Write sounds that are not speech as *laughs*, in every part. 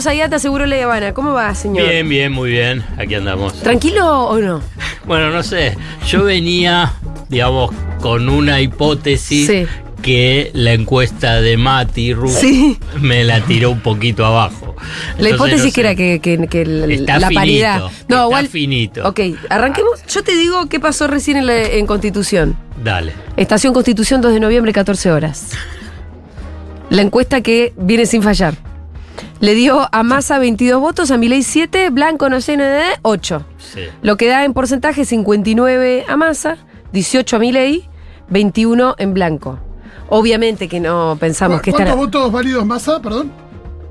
Fernando Zayata, Seguro La Habana. ¿Cómo va, señor? Bien, bien, muy bien. Aquí andamos. ¿Tranquilo o no? *laughs* Bueno, no sé. Yo venía, digamos, con una hipótesis Sí. que la encuesta de Mati Ru Sí. me la tiró un poquito abajo. La hipótesis no que era que, que- que el- Está la finito, paridad. No, está igual. finito. Ok, arranquemos. Yo te digo qué pasó recién en, la- en Constitución. Dale. Estación Constitución, 2 de noviembre, 14 horas. La encuesta que viene sin fallar. Le dio a Massa 22 votos, a Milei 7, Blanco no sé, nada, 8. Sí. Lo que da en porcentaje 59 a Massa, 18 a Milei, 21 en Blanco. Obviamente que no pensamos que ¿Cuántos estará. votos válidos Massa? Perdón.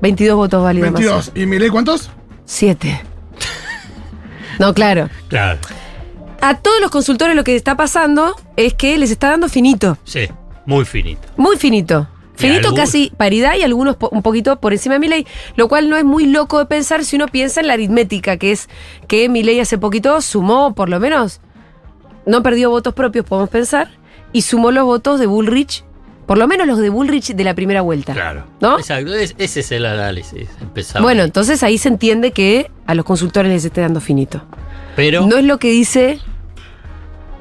22 votos válidos. 22. ¿Y Milei cuántos? 7. No, claro. Claro. A todos los consultores lo que está pasando es que les está dando finito. Sí. Muy finito. Muy finito. Finito casi paridad y algunos po- un poquito por encima de Milei, lo cual no es muy loco de pensar si uno piensa en la aritmética, que es que Milei hace poquito sumó, por lo menos, no perdió votos propios, podemos pensar, y sumó los votos de Bullrich, por lo menos los de Bullrich de la primera vuelta. Claro. ¿No? Exacto. Es- ese es el análisis. Empezamos. Bueno, entonces ahí se entiende que a los consultores les esté dando finito. pero. No es lo que dice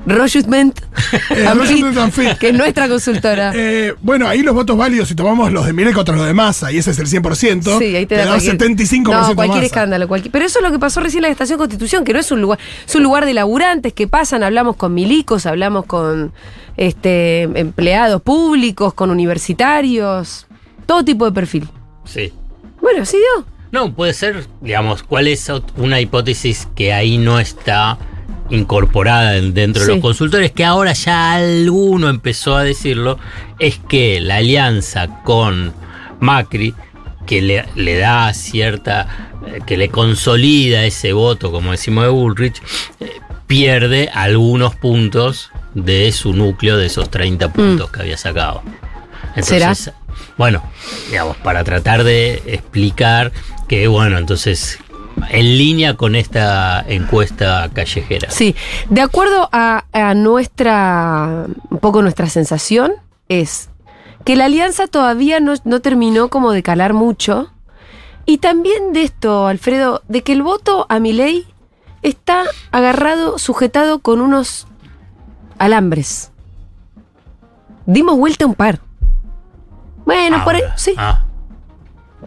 Rojutment, *laughs* Eh, que es nuestra consultora. Eh, bueno, ahí los votos válidos, si tomamos los de Milei contra los de Massa, y ese es el 100%, Sí, ahí te, da, cualquier- 75% No, cualquier escándalo. cualquier- Pero eso es lo que pasó recién en la Estación Constitución, que no es un lugar, es un lugar de laburantes que pasan, hablamos con milicos, hablamos con este empleados públicos, con universitarios, todo tipo de perfil. Sí. Bueno, así dio. No, puede ser, digamos, cuál es una hipótesis que ahí no está incorporada en- dentro Sí. de los consultores, que ahora ya alguno empezó a decirlo, es que la alianza con Macri, que le, le da cierta, eh, que le consolida ese voto, como decimos de Bullrich, eh, pierde algunos puntos de su núcleo, de esos 30 puntos que había sacado. ¿Será? Bueno, digamos, para tratar de explicar que, bueno, entonces, en línea con esta encuesta callejera. Sí, de acuerdo a, a nuestra, un poco nuestra sensación, es que la alianza todavía no, no terminó como de calar mucho. Y también de esto, Alfredo, de que el voto a mi ley está agarrado, sujetado con unos alambres. Dimos vuelta un par. Bueno, por ahí, sí. ah,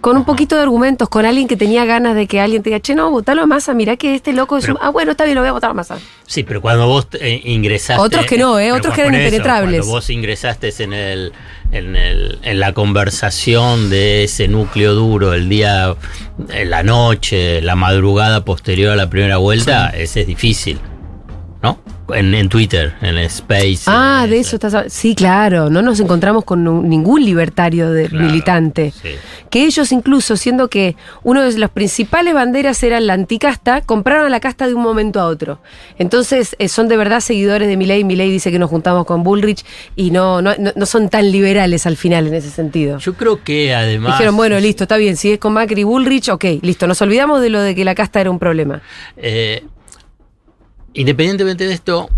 Con un poquito de argumentos, con alguien que tenía ganas de que alguien te diga, che, no, votalo a Massa, mirá que este loco es Pero- un... Ah, bueno, está bien, lo voy a votar a Massa. sí, pero cuando vos eh, ingresaste. Otros que no, ¿eh? Otros que eran eso, impenetrables. Cuando vos ingresaste en el. En, el, en la conversación de ese núcleo duro, el día, en la noche, la madrugada posterior a la primera vuelta, ese es difícil, ¿no? En, en Twitter, en Space. Ah, en de eso estás hablando. Sí, claro, no nos encontramos con ningún libertario de Claro, militante. sí. Que ellos incluso, siendo que uno de las principales banderas era la anticasta, compraron a la casta de un momento a otro. Entonces, eh, son de verdad seguidores de Milei. Milei dice que nos juntamos con Bullrich y no, no, no- no son tan liberales al final en ese sentido. Yo creo que además. Dijeron, bueno, listo, está bien, si es con Macri y Bullrich, ok, listo, nos olvidamos de lo de que la casta era un problema. Eh, independientemente de esto,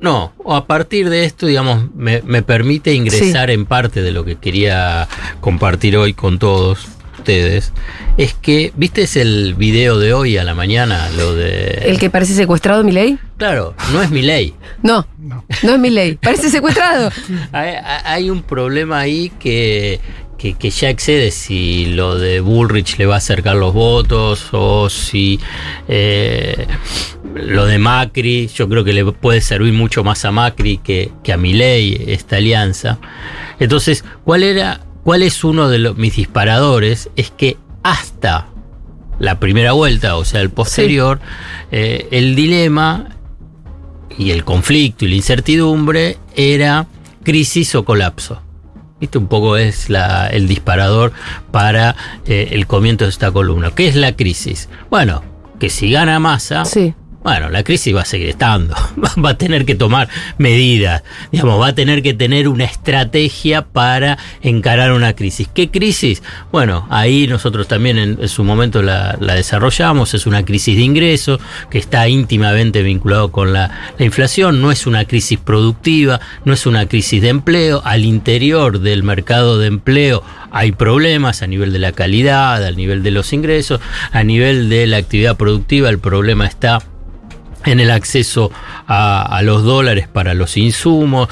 no, o a partir de esto, digamos, me, me permite ingresar en parte de lo que quería compartir hoy con todos ustedes. Es que, ¿viste es el video de hoy a la mañana? Lo de. ¿El que parece secuestrado Milei? Claro, no es mi ley. No, No. no es Milei, parece secuestrado. *laughs* Hay, hay un problema ahí que, que, que ya excede si lo de Bullrich le va a acercar los votos o si eh, lo de Macri, yo creo que le puede servir mucho más a Macri que, que a Milei esta alianza. Entonces, ¿cuál era, cuál es uno de los, mis disparadores? Es que hasta la primera vuelta, o sea, el posterior, eh, el dilema y el conflicto y la incertidumbre era crisis o colapso. ¿Viste? Un poco es la- el disparador para eh, el comienzo de esta columna. ¿Qué es la crisis? Bueno, que si gana masa, Sí. Bueno, la crisis va a seguir estando, *laughs* va a tener que tomar medidas, digamos, va a tener que tener una estrategia para encarar una crisis. ¿Qué crisis? Bueno, ahí nosotros también en, su momento la, desarrollamos, es una crisis de ingreso que está íntimamente vinculado con la, la inflación, no es una crisis productiva, no es una crisis de empleo, al interior del mercado de empleo hay problemas a nivel de la calidad, a nivel de los ingresos, a nivel de la actividad productiva, el problema está en el acceso a, los dólares para los insumos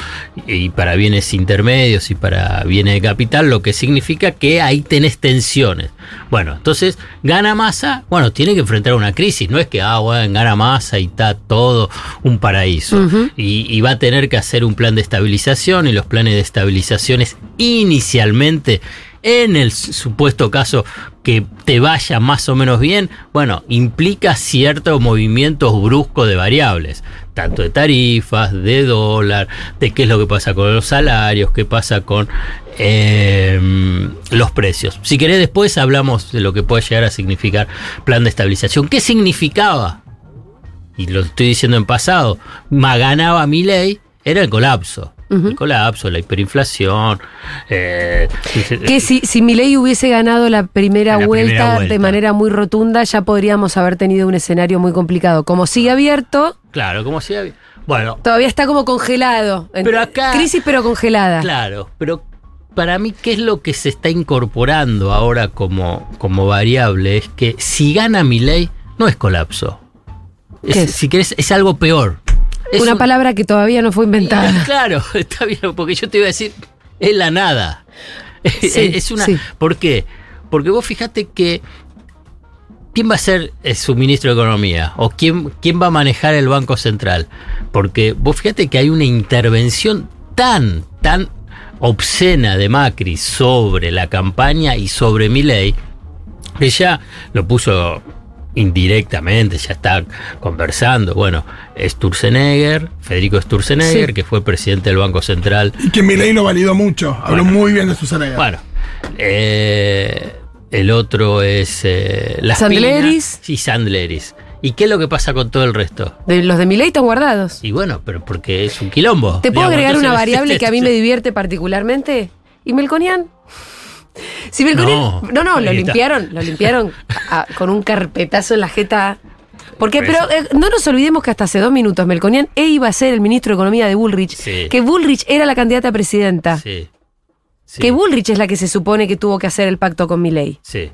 y para bienes intermedios y para bienes de capital, lo que significa que ahí tenés tensiones. Bueno, entonces gana masa, bueno, tiene que enfrentar una crisis, no es que, ah, bueno, gana masa y está todo un paraíso. y, y va a tener que hacer un plan de estabilización y los planes de estabilización inicialmente en el supuesto caso que te vaya más o menos bien, bueno, implica ciertos movimientos bruscos de variables, tanto de tarifas, de dólar, de qué es lo que pasa con los salarios, qué pasa con em, los precios. Si querés después hablamos de lo que puede llegar a significar plan de estabilización. ¿Qué significaba? Y lo estoy diciendo en pasado, ganaba mi ley, era el colapso el colapso, la hiperinflación. Eh, que si, si Milei hubiese ganado la primera, vuelta, de manera muy rotunda, ya podríamos haber tenido un escenario muy complicado. Como sigue abierto. Claro, como sigue abierto. Bueno. Todavía está como congelado. Pero acá. Crisis, pero congelada. Claro, pero para mí, ¿qué es lo que se está incorporando ahora como, como variable? Es que si gana mi ley, no es colapso. Si querés, es algo peor una palabra que todavía no fue inventada. *laughs* Claro, *laughs* está bien, porque yo te iba a decir, es la nada. *laughs* es una. ¿Por qué? Porque vos fijate que. ¿Quién va a ser su ministro de Economía? ¿O quién, quién va a manejar el Banco Central? Porque vos fíjate que hay una intervención tan, tan obscena de Macri sobre la campaña y sobre mi ley, que ya lo puso indirectamente ya está conversando. Bueno, Sturzenegger, Federico Sturzenegger, que fue presidente del Banco Central. Y que Milei lo validó mucho, habló muy bien de Sturzenegger. Bueno, eh, el otro es eh, Sandleris. Sí, Sandleris. ¿Y qué es lo que pasa con todo el resto? De los de Milei están guardados. Y bueno, pero porque es un quilombo. ¿Te puedo agregar una *laughs* variable que a mí me divierte particularmente? ¿Y Melconian? Si no, no, lo limpiaron, lo limpiaron con un carpetazo en la jeta. Porque, pero eh, no nos olvidemos que hasta hace dos minutos Melconian e iba a ser el ministro de Economía de Bullrich, que Bullrich era la candidata a presidenta. Que Bullrich es la que se supone que tuvo que hacer el pacto con Milley. Sí.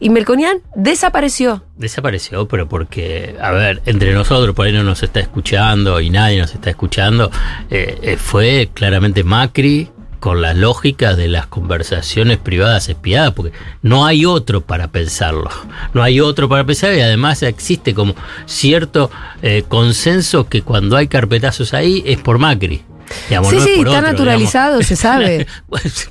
Y Melconian desapareció. Desapareció, pero porque, a ver, entre nosotros, por ahí no nos está escuchando y nadie nos está escuchando, eh, eh, fue claramente Macri con la lógica de las conversaciones privadas espiadas, porque no hay otro para pensarlo, no hay otro para pensar y además existe como cierto eh, consenso que cuando hay carpetazos ahí es por Macri. sí, sí, está naturalizado, se *laughs* sabe.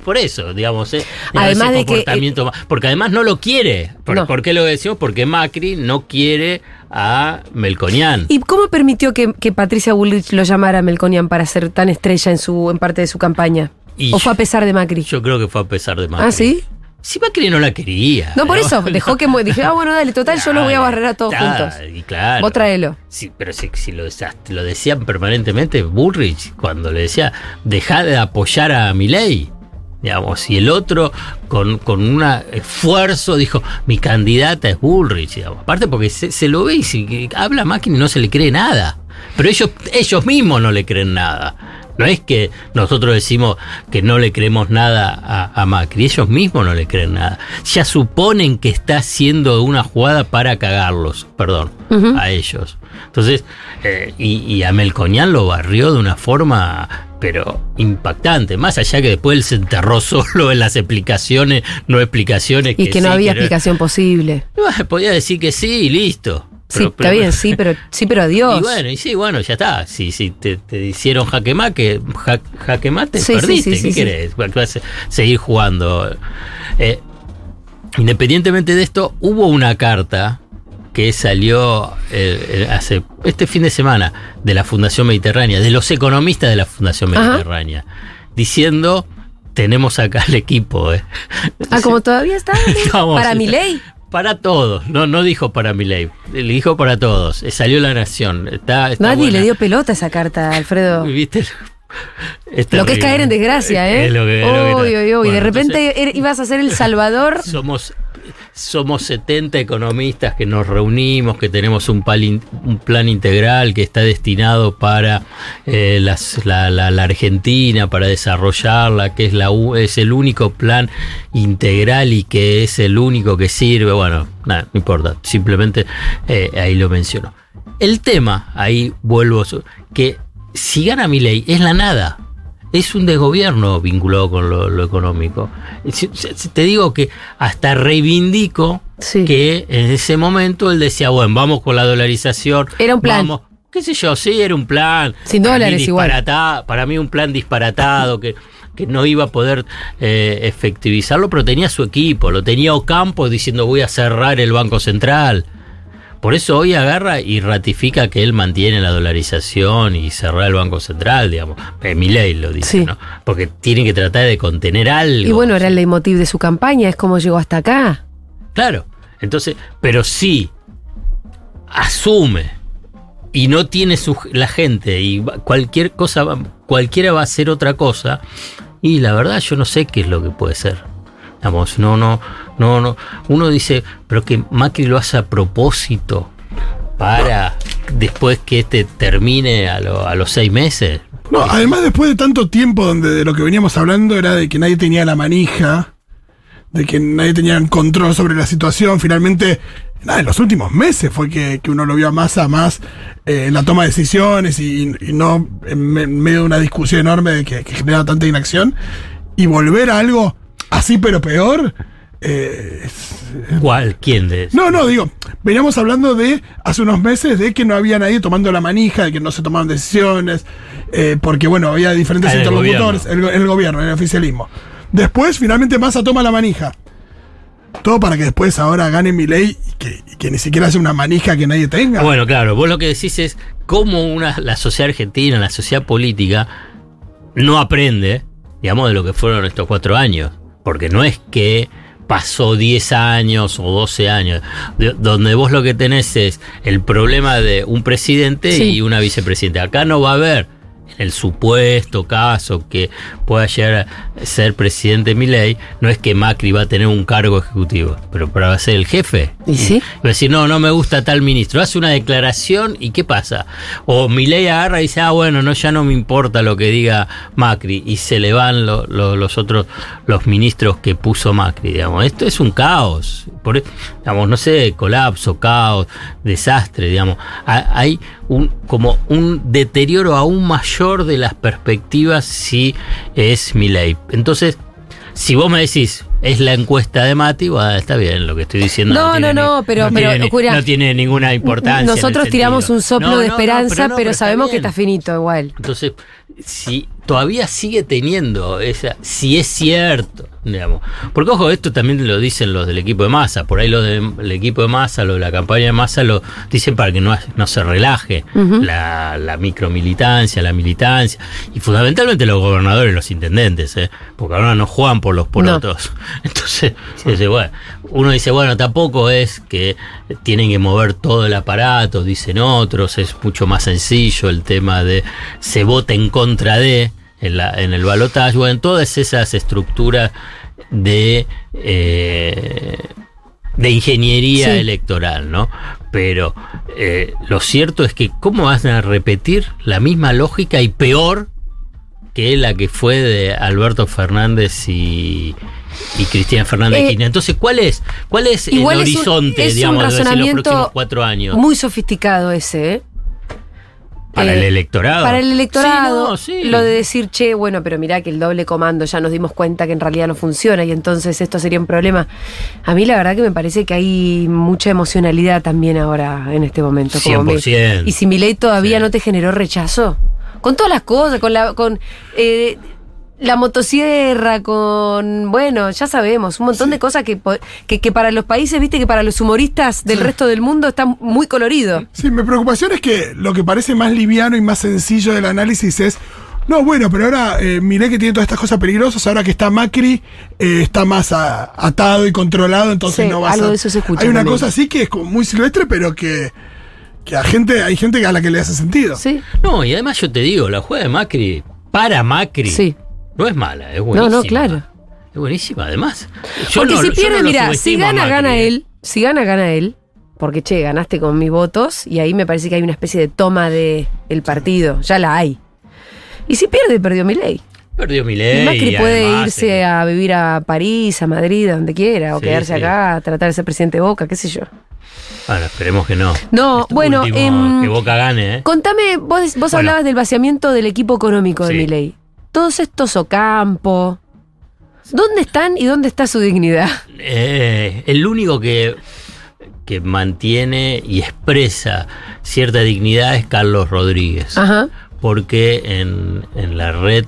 por eso, digamos, eh, además de comportamiento, que, porque además no lo quiere. ¿Por, qué lo decimos? Porque Macri no quiere a Melconian. ¿Y cómo permitió que, Patricia Bullrich lo llamara Melconian para ser tan estrella en su en parte de su campaña? ¿O fue a pesar de Macri? Yo creo que fue a pesar de Macri. ¿Ah, sí? Si Macri no la quería. No, por eso. Dejó que. Dije, ah, bueno, dale, total, yo los voy a barrer a todos juntos. Y claro. Vos tráelo. Sí, pero si, si lo, lo, decían permanentemente, Bullrich, cuando le decía, dejá de apoyar a Milei. Digamos, y el otro con, con un esfuerzo dijo, mi candidata es Bullrich, digamos. Aparte porque se, lo ve y si habla Macri no se le cree nada. Pero ellos, ellos mismos no le creen nada. No es que nosotros decimos que no le creemos nada a, Macri, ellos mismos no le creen nada. Ya suponen que está haciendo una jugada para cagarlos, perdón, a ellos. Entonces, eh, y, a Melcoñán lo barrió de una forma pero impactante, más allá que después él se enterró *laughs* solo en las explicaciones, no explicaciones. Y que, no había explicación posible. *laughs* Podía decir que sí y listo. Sí, está bien, sí, pero sí, pero *laughs* adiós. Y bueno, y sí, bueno, ya está. Si, si te, hicieron jaque mate, jaque mate, perdiste. ¿Qué querés? Vas seguir jugando. Eh, independientemente de esto, hubo una carta que salió eh, eh, hace este fin de semana de la Fundación Mediterránea, de los economistas de la Fundación Mediterránea, diciendo tenemos acá el equipo. Ah, como todavía está. *laughs* Para mi ley. Para todos, no, no dijo para Milei, le dijo para todos. Eh, Salió la nación. Está, está Nadie buena. le dio pelota a esa carta, Alfredo. *laughs* ¿Viste? Lo que es caer en desgracia, ¿eh? Es lo que- es lo que uy, uy. Bueno, de repente entonces, er- ibas a ser el salvador. somos, somos 70 economistas que nos reunimos, que tenemos un, plan integral que está destinado para eh, la, la- la Argentina, para desarrollarla, que es, la, es el único plan integral y que es el único que sirve. Bueno, nada, no importa, simplemente eh, ahí lo menciono. El tema, ahí vuelvo, que si gana mi ley es la nada. Es un desgobierno vinculado con lo, lo económico. Te digo que hasta reivindico Sí. que en ese momento él decía, bueno, vamos con la dolarización. Era un plan. Vamos, qué sé yo, sí, era un plan. Sin dólares igual. Para mí un plan disparatado que, que no iba a poder eh, efectivizarlo, pero tenía su equipo, lo tenía Ocampo diciendo voy a cerrar el Banco Central. Por eso hoy agarra y ratifica que él mantiene la dolarización y cerrar el Banco Central, digamos. Eh, Milei lo dice, Sí. ¿no? Porque tienen que tratar de contener algo. Y bueno, era el leitmotiv de su campaña, es como llegó hasta acá. Claro. Entonces, pero sí asume y no tiene su, la gente y cualquier cosa, cualquiera va a hacer otra cosa y la verdad yo no sé qué es lo que puede ser. Vamos, no, no, no, no. Uno dice, pero que Macri lo hace a propósito para después que este termine a, a los seis meses. No, además después de tanto tiempo donde de lo que veníamos hablando era de que nadie tenía la manija, de que nadie tenía control sobre la situación, finalmente, nada, en los últimos meses fue que, que uno lo vio a Massa más eh, en la toma de decisiones y, no en, me- en medio de una discusión enorme de que, que genera tanta inacción, y volver a algo así pero peor, eh, es- ¿Cuál? ¿Quién de no, no, digo, veníamos hablando de hace unos meses de que no había nadie tomando la manija, de que no se tomaban decisiones, eh, porque bueno, había diferentes Ah, el interlocutores el, go- en el gobierno, el oficialismo. Después, finalmente, Massa toma la manija. Todo para que después ahora gane mi ley y que, y que ni siquiera sea una manija que nadie tenga. Bueno, claro, vos lo que decís es cómo una, la sociedad argentina, la sociedad política, no aprende, digamos, de lo que fueron estos cuatro años. Porque no es que pasó 10 años o 12 años, de- donde vos lo que tenés es el problema de un presidente Sí. y una vicepresidenta. Acá no va a haber en el supuesto caso que pueda llegar a ser presidente Milei, no es que Macri va a tener un cargo ejecutivo, pero para ser el jefe. ¿Y sí? Va a decir, no, no me gusta tal ministro. Hace una declaración y ¿qué pasa? O Milei agarra y dice, ah, bueno, no, ya no me importa lo que diga Macri. Y se le van lo- lo- los otros, los ministros que puso Macri, digamos. Esto es un caos. Por, e- digamos, no sé, colapso, caos, desastre, digamos. Ha- Hay un, como un deterioro aún mayor de las perspectivas si es Milei. Entonces, si vos me decís, es la encuesta de Mati, está bien lo que estoy diciendo. No, no, no, ni- pero- pero, tiene, no tiene ninguna importancia. Nosotros tiramos sentido. un soplo No, de no, no, esperanza, no, pero, sabemos que está finito igual. Entonces, si todavía sigue teniendo esa, si es cierto, digamos. Porque ojo, esto también lo dicen los del equipo de masa. Por ahí los del equipo de masa, los de la campaña de masa lo dicen para que no, no se relaje la, la micromilitancia, la militancia. Y fundamentalmente los gobernadores, los intendentes, ¿eh? porque ahora no juegan por los porotos. *laughs* Entonces, dice, bueno, uno dice, bueno, tampoco es que tienen que mover todo el aparato, dicen otros, es mucho más sencillo el tema de se vota en contra de en, la, en el balotaje, bueno, todas esas estructuras de, eh, de ingeniería Sí. electoral, ¿no? Pero eh, lo cierto es que cómo van a repetir la misma lógica y peor que la que fue de Alberto Fernández y, y Cristina Fernández de Eh, Kirchner. Entonces, ¿cuál es, cuál es el es un- horizonte, es un digamos, de decir, los próximos cuatro años? Muy sofisticado ese, ¿eh? para eh, el electorado. Para el electorado, Sí, no, sí. lo de decir, che, bueno, pero mirá que el doble comando ya nos dimos cuenta que en realidad no funciona y entonces esto sería un problema. A mí la verdad que me parece que hay mucha emocionalidad también ahora en este momento. como me- 100%. y si mi ley todavía Sí. no te generó rechazo, con todas las cosas, con la... Con, eh, la motosierra con, bueno, ya sabemos, un montón de cosas que, que, que para los países, viste que para los humoristas del resto del mundo está muy colorido. Sí, mi preocupación es que lo que parece más liviano y más sencillo del análisis es No, bueno, pero ahora eh, miré que tiene todas estas cosas peligrosas. Ahora que está Macri, eh, está más a- atado y controlado, entonces Sí, no va a algo ser- de eso se escucha Hay una también. cosa así que es como muy silvestre, pero que, que a gente, hay gente a la que le hace sentido. Sí, No, y además yo te digo, la jugada de Macri para Macri sí. No es mala, es No, buenísima. no, claro. Es buenísima, además. Yo Porque no- si pierde, no mira, si a gana, gana eh. él. Si gana, gana él. Porque, che, ganaste con mis votos y ahí me parece que hay una especie de toma de el partido. Ya la hay. Y si pierde, perdió mi ley. Perdió mi Y ley. Macri puede además, irse eh, a vivir a París, a Madrid, a donde quiera, o Sí, quedarse sí. acá, tratar de ser presidente de Boca, qué sé yo. Bueno, esperemos que no. No, Esto bueno, último, em, que Boca gane, ¿eh? Contame, vos, vos Bueno. hablabas del vaciamiento del equipo económico de Sí. mi ley. Todos estos Ocampo, ¿dónde están y dónde está su dignidad? Eh, el único que, que mantiene y expresa cierta dignidad es Carlos Rodríguez. Ajá, Porque en, en la red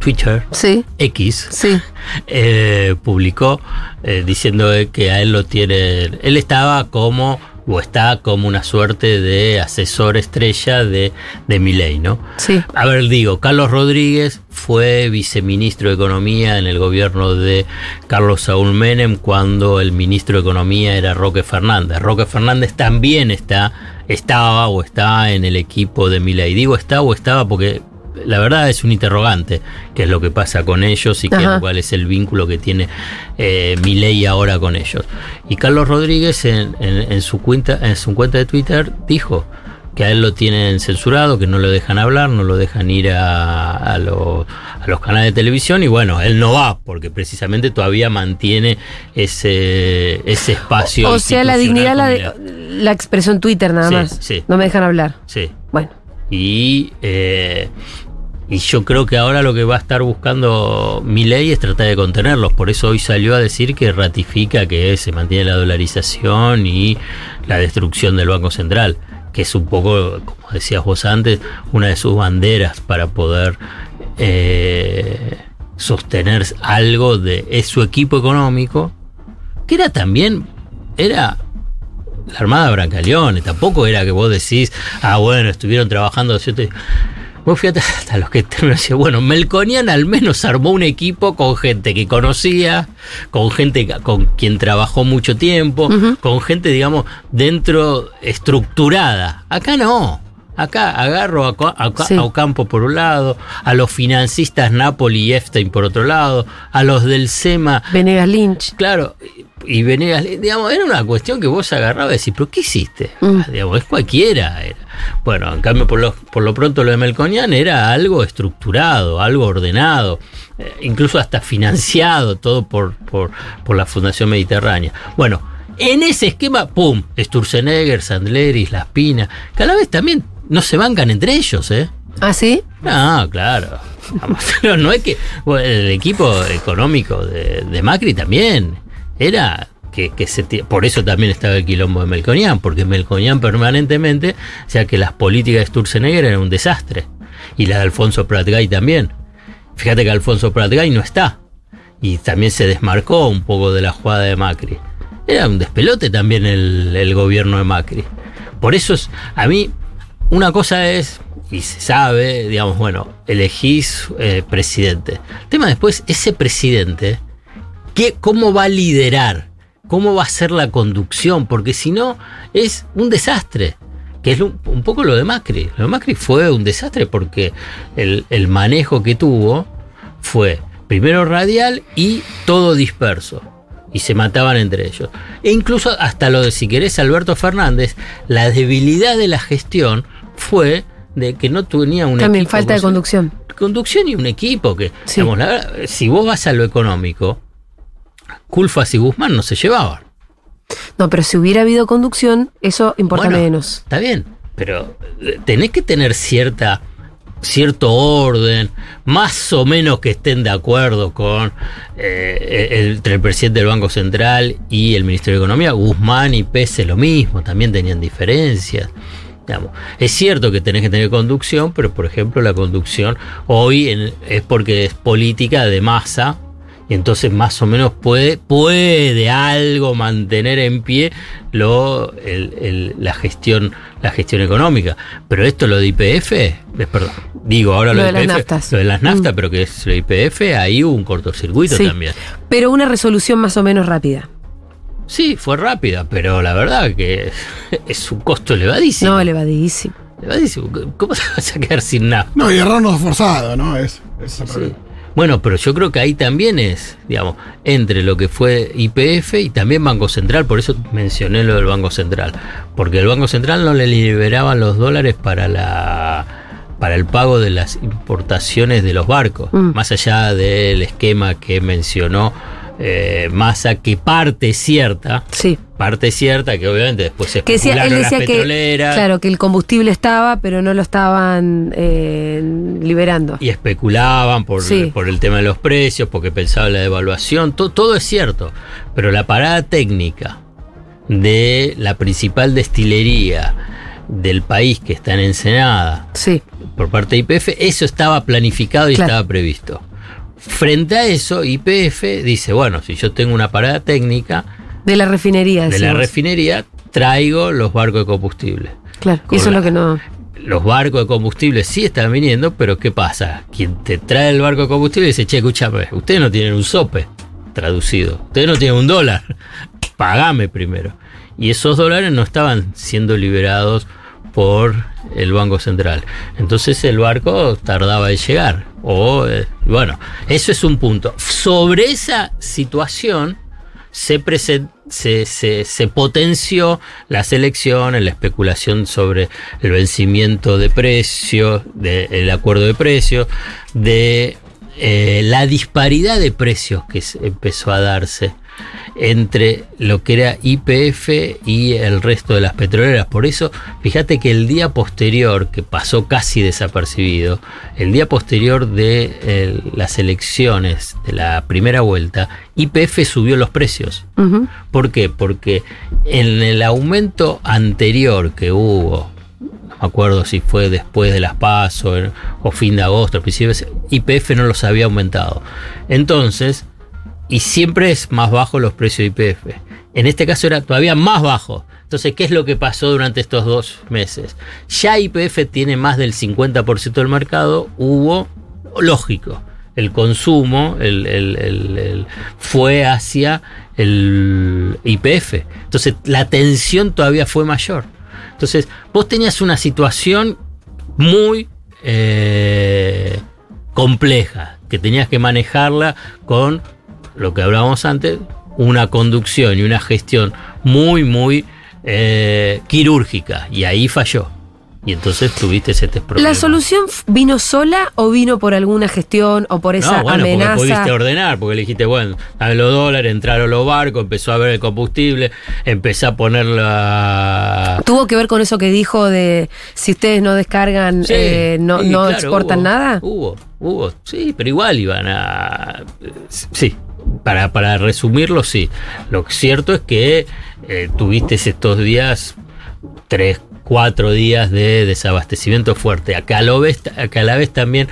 Twitter sí, X sí. eh, publicó eh, diciendo que a él lo tiene. Él estaba como, o está como una suerte de asesor estrella de, de Milei, ¿no? Sí. A ver, digo, Carlos Rodríguez fue viceministro de Economía en el gobierno de Carlos Saúl Menem cuando el ministro de Economía era Roque Fernández. Roque Fernández también está, estaba o está en el equipo de Milei. Digo está o estaba porque la verdad es un interrogante qué es lo que pasa con ellos y qué- cuál es el vínculo que tiene eh, Milei ahora con ellos. Y Carlos Rodríguez en, en- en su cuenta, en su cuenta de Twitter dijo que a él lo tienen censurado, que no lo dejan hablar, no lo dejan ir a, a lo- a los canales de televisión y bueno, él no va porque precisamente todavía mantiene ese, ese espacio. O sea, la dignidad la, de- la expresó en Twitter nada Sí, más. sí. No me dejan hablar. Sí. Bueno, Y, eh, y yo creo que ahora lo que va a estar buscando Milei es tratar de contenerlos. Por eso hoy salió a decir que ratifica que se mantiene la dolarización y la destrucción del Banco Central, que es un poco, como decías vos antes, una de sus banderas para poder eh, sostener algo de su equipo económico, que era también, era la Armada Brancaleone, tampoco era que vos decís, ah, bueno, estuvieron trabajando. yo Vos fíjate *laughs* hasta los que diciendo, bueno, Melconian al menos armó un equipo con gente que conocía, con gente con quien trabajó mucho tiempo, con gente, digamos, dentro estructurada. Acá no. Acá agarro a, a Ca- Sí. a Ocampo por un lado, a los financistas Napoli y Epstein por otro lado, a los del SEMA Venegas Lynch. Claro, y Venegas, digamos, era una cuestión que vos agarrabas y decís, ¿pero qué hiciste? Mm. Digamos, es cualquiera. Era. Bueno, en cambio, por lo, por lo pronto lo de Melconian era algo estructurado, algo ordenado, eh, incluso hasta financiado, todo por, por, por la Fundación Mediterránea. Bueno, en ese esquema, ¡pum! Sturzenegger, Sandleris, Las Pinas, cada vez también no se bancan entre ellos, ¿eh? ¿Ah, sí? No, claro. Vamos, *laughs* pero no es que bueno, el equipo económico de, de Macri también era que, que se por eso también estaba el quilombo de Melconian, porque Melconian permanentemente, o sea que las políticas de Sturzenegger eran un desastre y la de Alfonso Pratgay también. Fíjate que Alfonso Pratgay no está y también se desmarcó un poco de la jugada de Macri. Era un despelote también el, el gobierno de Macri. Por eso es, a mí una cosa es, y se sabe, digamos, bueno, elegís eh, presidente. El tema después, ese presidente, ¿qué, ¿cómo va a liderar? ¿Cómo va a ser la conducción? Porque si no, es un desastre. Que es un poco lo de Macri. Lo de Macri fue un desastre porque el, el manejo que tuvo fue primero radial y todo disperso. Y se mataban entre ellos. E incluso hasta lo de, si querés, Alberto Fernández, la debilidad de la gestión fue de que no tenía un También equipo falta de con- conducción. conducción y un equipo que, Sí. digamos, la verdad, si vos vas a lo económico, Culfas y Guzmán no se llevaban. No, pero si hubiera habido conducción, eso importa Bueno, menos. Está bien, pero eh, tenés que tener cierta cierto orden, más o menos que estén de acuerdo con eh, el, entre el presidente del Banco Central y el Ministerio de Economía. Guzmán y Pese lo mismo, también tenían diferencias. Digamos, es cierto que tenés que tener conducción, pero por ejemplo la conducción hoy en- es porque es política de masa Y entonces más o menos puede, puede algo mantener en pie lo, el- el- la gestión, la gestión económica. Pero esto lo de IPF, eh, perdón, digo ahora lo, Lo de las IPF, naftas. lo de las naftas, Mm. pero que es lo IPF, ahí hubo un cortocircuito Sí. también. Pero una resolución más o menos rápida. Sí, fue rápida, pero la verdad que *laughs* es un costo elevadísimo. No, elevadísimo. elevadísimo. ¿Cómo te vas a quedar sin nafta? No, y errarnos forzado, ¿no? Es, es Sí. Bueno, pero yo creo que ahí también es, digamos, entre lo que fue IPF y también Banco Central, por eso mencioné lo del Banco Central, porque el Banco Central no le liberaban los dólares para la para el pago de las importaciones de los barcos, Mm. más allá del esquema que mencionó eh, Massa, que parte cierta, Sí. parte cierta, que obviamente después se Que decía, él especularon las decía que, petroleras. claro, que el combustible estaba, pero no lo estaban eh, liberando. y especulaban por, Sí. por el tema de los precios, porque pensaban en la devaluación, to- todo es cierto, pero la parada técnica de la principal destilería del país que está en Ensenada Sí, por parte de IPF, eso estaba planificado y Claro. estaba previsto. Frente a eso, IPF dice, bueno, si yo tengo una parada técnica de la refinería. de la refinería, traigo los barcos de combustible. Claro, con eso es lo que no. los barcos de combustible sí están viniendo, pero ¿qué pasa? Quien te trae el barco de combustible dice, che, escúchame, ustedes no tienen un sope traducido, ustedes no tienen un dólar, pagame primero. Y esos dólares no estaban siendo liberados por el Banco Central. Entonces el barco tardaba en llegar. O, eh, bueno, eso es un punto. Sobre esa situación se, se, se- se potenció las elecciones, la especulación sobre el vencimiento de precios, del acuerdo de precios, de eh, la disparidad de precios que empezó a darse entre lo que era IPF y el resto de las petroleras. Por eso, fíjate que el día posterior, que pasó casi desapercibido, el día posterior de eh, las elecciones de la primera vuelta, IPF subió los precios. ¿Por qué? Porque en el aumento anterior que hubo, no me acuerdo si fue después de las PASO en- o fin de agosto, principio, IPF no los había aumentado. Entonces, y siempre es más bajo los precios de IPF. En este caso era todavía más bajo. Entonces, ¿qué es lo que pasó durante estos dos meses? Ya IPF tiene más del 50% del mercado, hubo, lógico, el consumo el- fue hacia el IPF. Entonces, la tensión todavía fue mayor. Entonces, vos tenías una situación muy eh, compleja, que tenías que manejarla con lo que hablábamos antes, una conducción y una gestión muy, muy eh, quirúrgica. Y ahí falló. Y entonces tuviste ese problema. ¿La solución vino sola o vino por alguna gestión o por esa no, bueno, amenaza? porque pudiste ordenar, porque le dijiste, bueno, dame los dólares, entraron los barcos, empezó a ver el combustible, empezó a poner la... ¿Tuvo que ver con eso que dijo de si ustedes no descargan, Sí, eh, no, sí, no claro, exportan hubo, nada? Hubo, hubo, sí, pero igual iban a... Sí, para, para resumirlo, sí. Lo cierto es que eh, tuviste estos días, tres, cuatro días de desabastecimiento fuerte. Acá, lo ves, acá a la vez también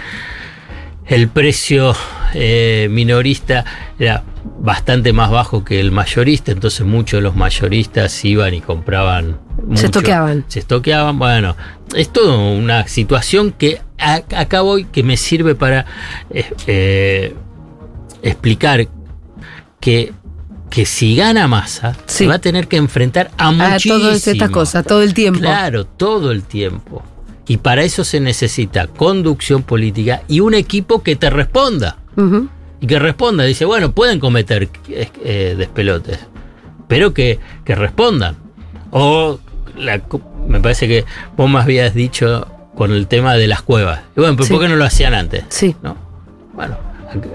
el precio eh, minorista era bastante más bajo que el mayorista, entonces muchos de los mayoristas iban y compraban. mucho. estoqueaban. Se estoqueaban. Bueno, es toda una situación que acá voy que me sirve para eh, explicar que, que si gana masa, Sí. se va a tener que enfrentar a A muchísimas todas estas cosas, todo el tiempo. Claro, todo el tiempo. Y para eso se necesita conducción política y un equipo que te responda. Y que responda. Dice, bueno, pueden cometer eh, eh, despelotes, pero que, que respondan. O la me parece que vos me habías dicho con el tema de las cuevas. Y bueno, ¿pero Sí. ¿por qué no lo hacían antes? Sí. ¿no? Bueno,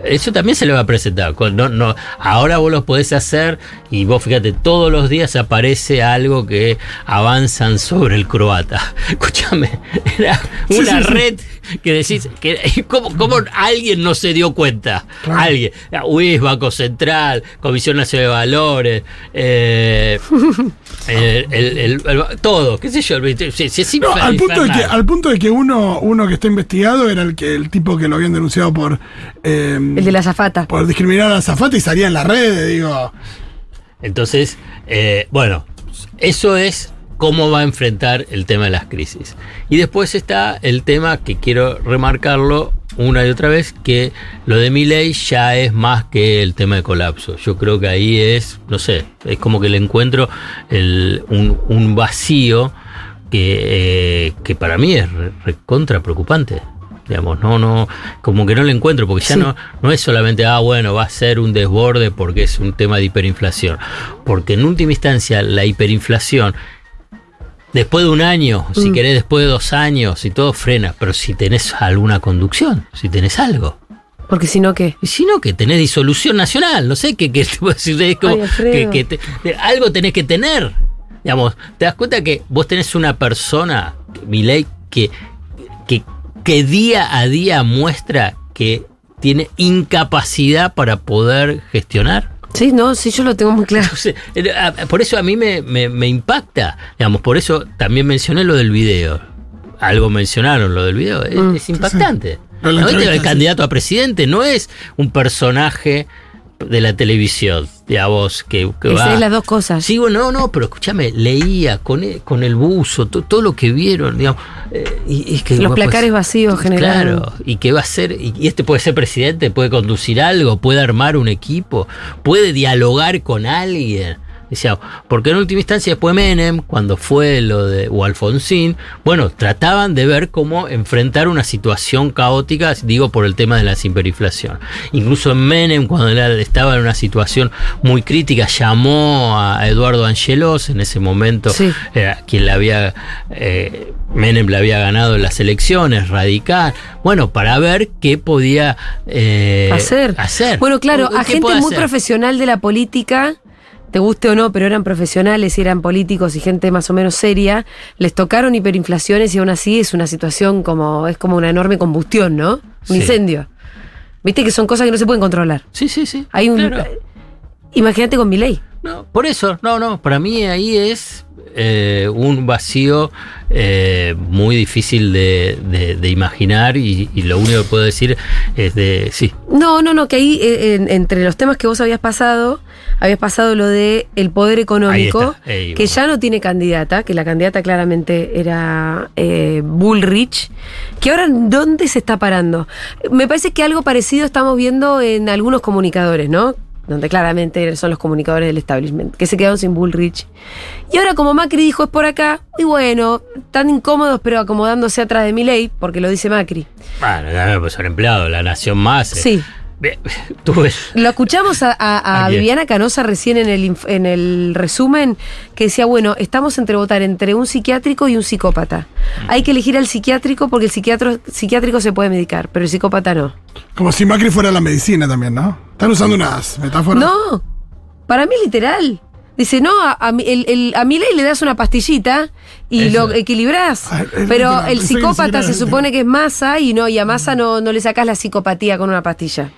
eso también se le va a presentar. No, no, ahora vos lo podés hacer y vos fíjate, todos los días aparece algo que avanzan sobre el croata. *laughs* Escúchame, era una red que decís, que, ¿cómo, cómo alguien no se dio cuenta? Claro. Alguien. UIS, Banco Central, Comisión Nacional de Valores, eh, *laughs* el- el- el- el- todo, qué sé yo. el 20 sí, sí, es No, al punto de que, al punto de que uno, uno que está investigado era el que el tipo que lo habían denunciado por eh, El de la zafata. por discriminar a la zafata y salía en las redes, digo. Entonces, eh, bueno, eso es cómo va a enfrentar el tema de las crisis. Y después está el tema que quiero remarcarlo una y otra vez, que lo de mi ley ya es más que el tema de colapso. Yo creo que ahí es, no sé, es como que le encuentro el- un, un vacío que, eh, que para mí es re- contra preocupante. Digamos, no, no, como que no le encuentro, porque ya Sí. no, no es solamente, ah, bueno, va a ser un desborde porque es un tema de hiperinflación. Porque en última instancia, la hiperinflación, después de un año, si Mm. querés después de dos años, y todo frena, pero si tenés alguna conducción, si tenés algo. Porque si no, ¿qué? Si no, que tenés disolución nacional, no sé, que, que, es como Ay, Alfredo. que, que te- de- algo tenés que tener. Digamos, te das cuenta que vos tenés una persona, Milei, que, que, que día a día muestra que tiene incapacidad para poder gestionar. Sí, no, sí, yo lo tengo muy claro. *laughs* Entonces, eh, por eso a mí me, me- me impacta. Digamos, por eso también mencioné lo del video. Algo mencionaron lo del video. Es, Mm. es impactante. Este, entrevista, el sí. candidato a presidente no es un personaje de la televisión, digamos, que, que Esas va. es las dos cosas. Sí, bueno, no, no, pero escúchame, leía con el, con el buzo, to- todo lo que vieron, digamos. eh, y, es que, Los pues, placares vacíos generaron. Claro, y que va a ser, y, y este puede ser presidente, puede conducir algo, puede armar un equipo, puede dialogar con alguien. Decía, porque en última instancia después Menem, cuando fue lo de, o Alfonsín, bueno, trataban de ver cómo enfrentar una situación caótica, digo por el tema de la hiperinflación. Incluso en Menem, cuando estaba en una situación muy crítica, llamó a Eduardo Angelos, en ese momento, Sí. era quien le había, eh, Menem le había ganado en las elecciones, radical, bueno, para ver qué podía eh, hacer. hacer. Bueno, claro, ¿Qué a gente muy profesional de la política, te guste o no, pero eran profesionales y eran políticos y gente más o menos seria, les tocaron hiperinflaciones y aún así es una situación como, es como una enorme combustión, ¿no? Un Sí. incendio. Viste que son cosas que no se pueden controlar. Sí, sí, sí. Hay un. claro. Imagínate con mi ley. No, por eso, no, no, para mí ahí es eh, un vacío eh, muy difícil de, de- de imaginar y, y lo único que puedo decir es de, sí, No, no, no, que ahí eh, en- entre los temas que vos habías pasado, habías pasado lo de el poder económico, que ya no tiene candidata, que la candidata claramente era eh, Bullrich, que ahora ¿dónde se está parando? Me parece que algo parecido estamos viendo en algunos comunicadores, ¿no? Donde claramente son los comunicadores del establishment, que se quedaron sin Bullrich. Y ahora como Macri dijo es por acá, y bueno, tan incómodos pero acomodándose atrás de mi ley, porque lo dice Macri. bueno, ya, pues son empleados, la nación más. eh. Sí. Ve- Tuve, Lo escuchamos a. Viviana Canosa recién en el, en el resumen que decía, bueno, estamos entre votar entre un psiquiátrico y un psicópata. Hay que elegir al psiquiátrico porque el psiquiatro, psiquiátrico se puede medicar, pero el psicópata no. Como si Macri fuera la medicina también, ¿no? Están usando unas metáforas. No, para mí literal. Dice, no, a, a, mi- el, el- a mi ley le das una pastillita y Eso. lo equilibrás. Ah, Pero el psicópata se supone que es masa y no, y a masa no, no le sacás la psicopatía con una pastilla.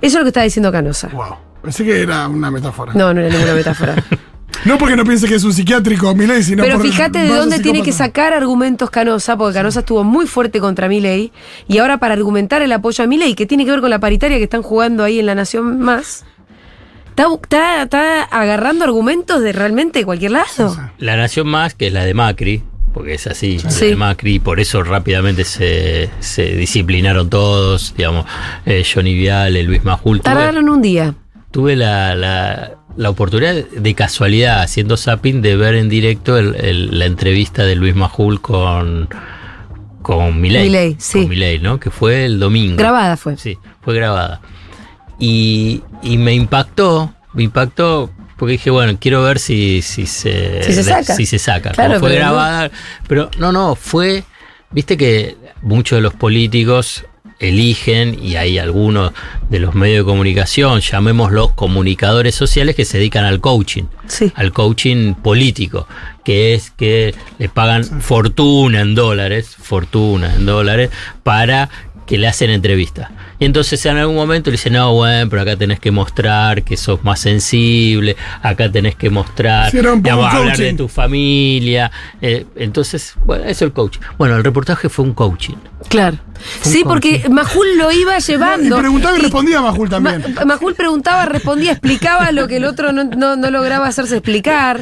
Eso es lo que está diciendo Canosa. Wow. Pensé que era una metáfora. No, no era ninguna metáfora. *laughs* No porque no piense que es un psiquiátrico, Milei, sino Pero por fíjate de dónde tiene que sacar argumentos Canosa, porque Canosa estuvo muy fuerte contra Milei, y ahora para argumentar el apoyo a Milei, que tiene que ver con la paritaria que están jugando ahí en la Nación Más, está, está- está agarrando argumentos de realmente cualquier lado. la nación más, que es la de Macri, porque es así, la de Macri, por eso rápidamente se, se disciplinaron todos, digamos, eh, Johnny Viale, Luis Majul. tuve- Tardaron un día. tuve la, la- la oportunidad de casualidad, haciendo zapping, de ver en directo el- el- la entrevista de Luis Majul con, con Milei. Milei, sí. Con Milei, ¿no? Que fue el domingo. Grabada fue. Sí, fue grabada. Y, y me impactó, me impactó porque dije, bueno, quiero ver si, si se, Si se saca. si se saca. Claro, fue pero no. grabada. Pero no, no, fue. Viste que muchos de los políticos eligen, y hay algunos de los medios de comunicación, llamémoslos comunicadores sociales, que se dedican al coaching Sí. al coaching político, que es que le pagan fortuna en dólares, fortuna en dólares, para que le hacen entrevistas. Y entonces en algún momento le dicen, no, bueno, pero acá tenés que mostrar que sos más sensible, acá tenés que mostrar, poco digamos, hablar de tu familia. eh, entonces, bueno, eso es el coaching. Bueno, el reportaje fue un coaching. Claro. Sí, porque Majul lo iba *laughs* Y llevando. preguntaba y Y respondía a Majul también. Ma- Majul preguntaba, respondía, explicaba lo que el otro no, no- no lograba hacerse explicar.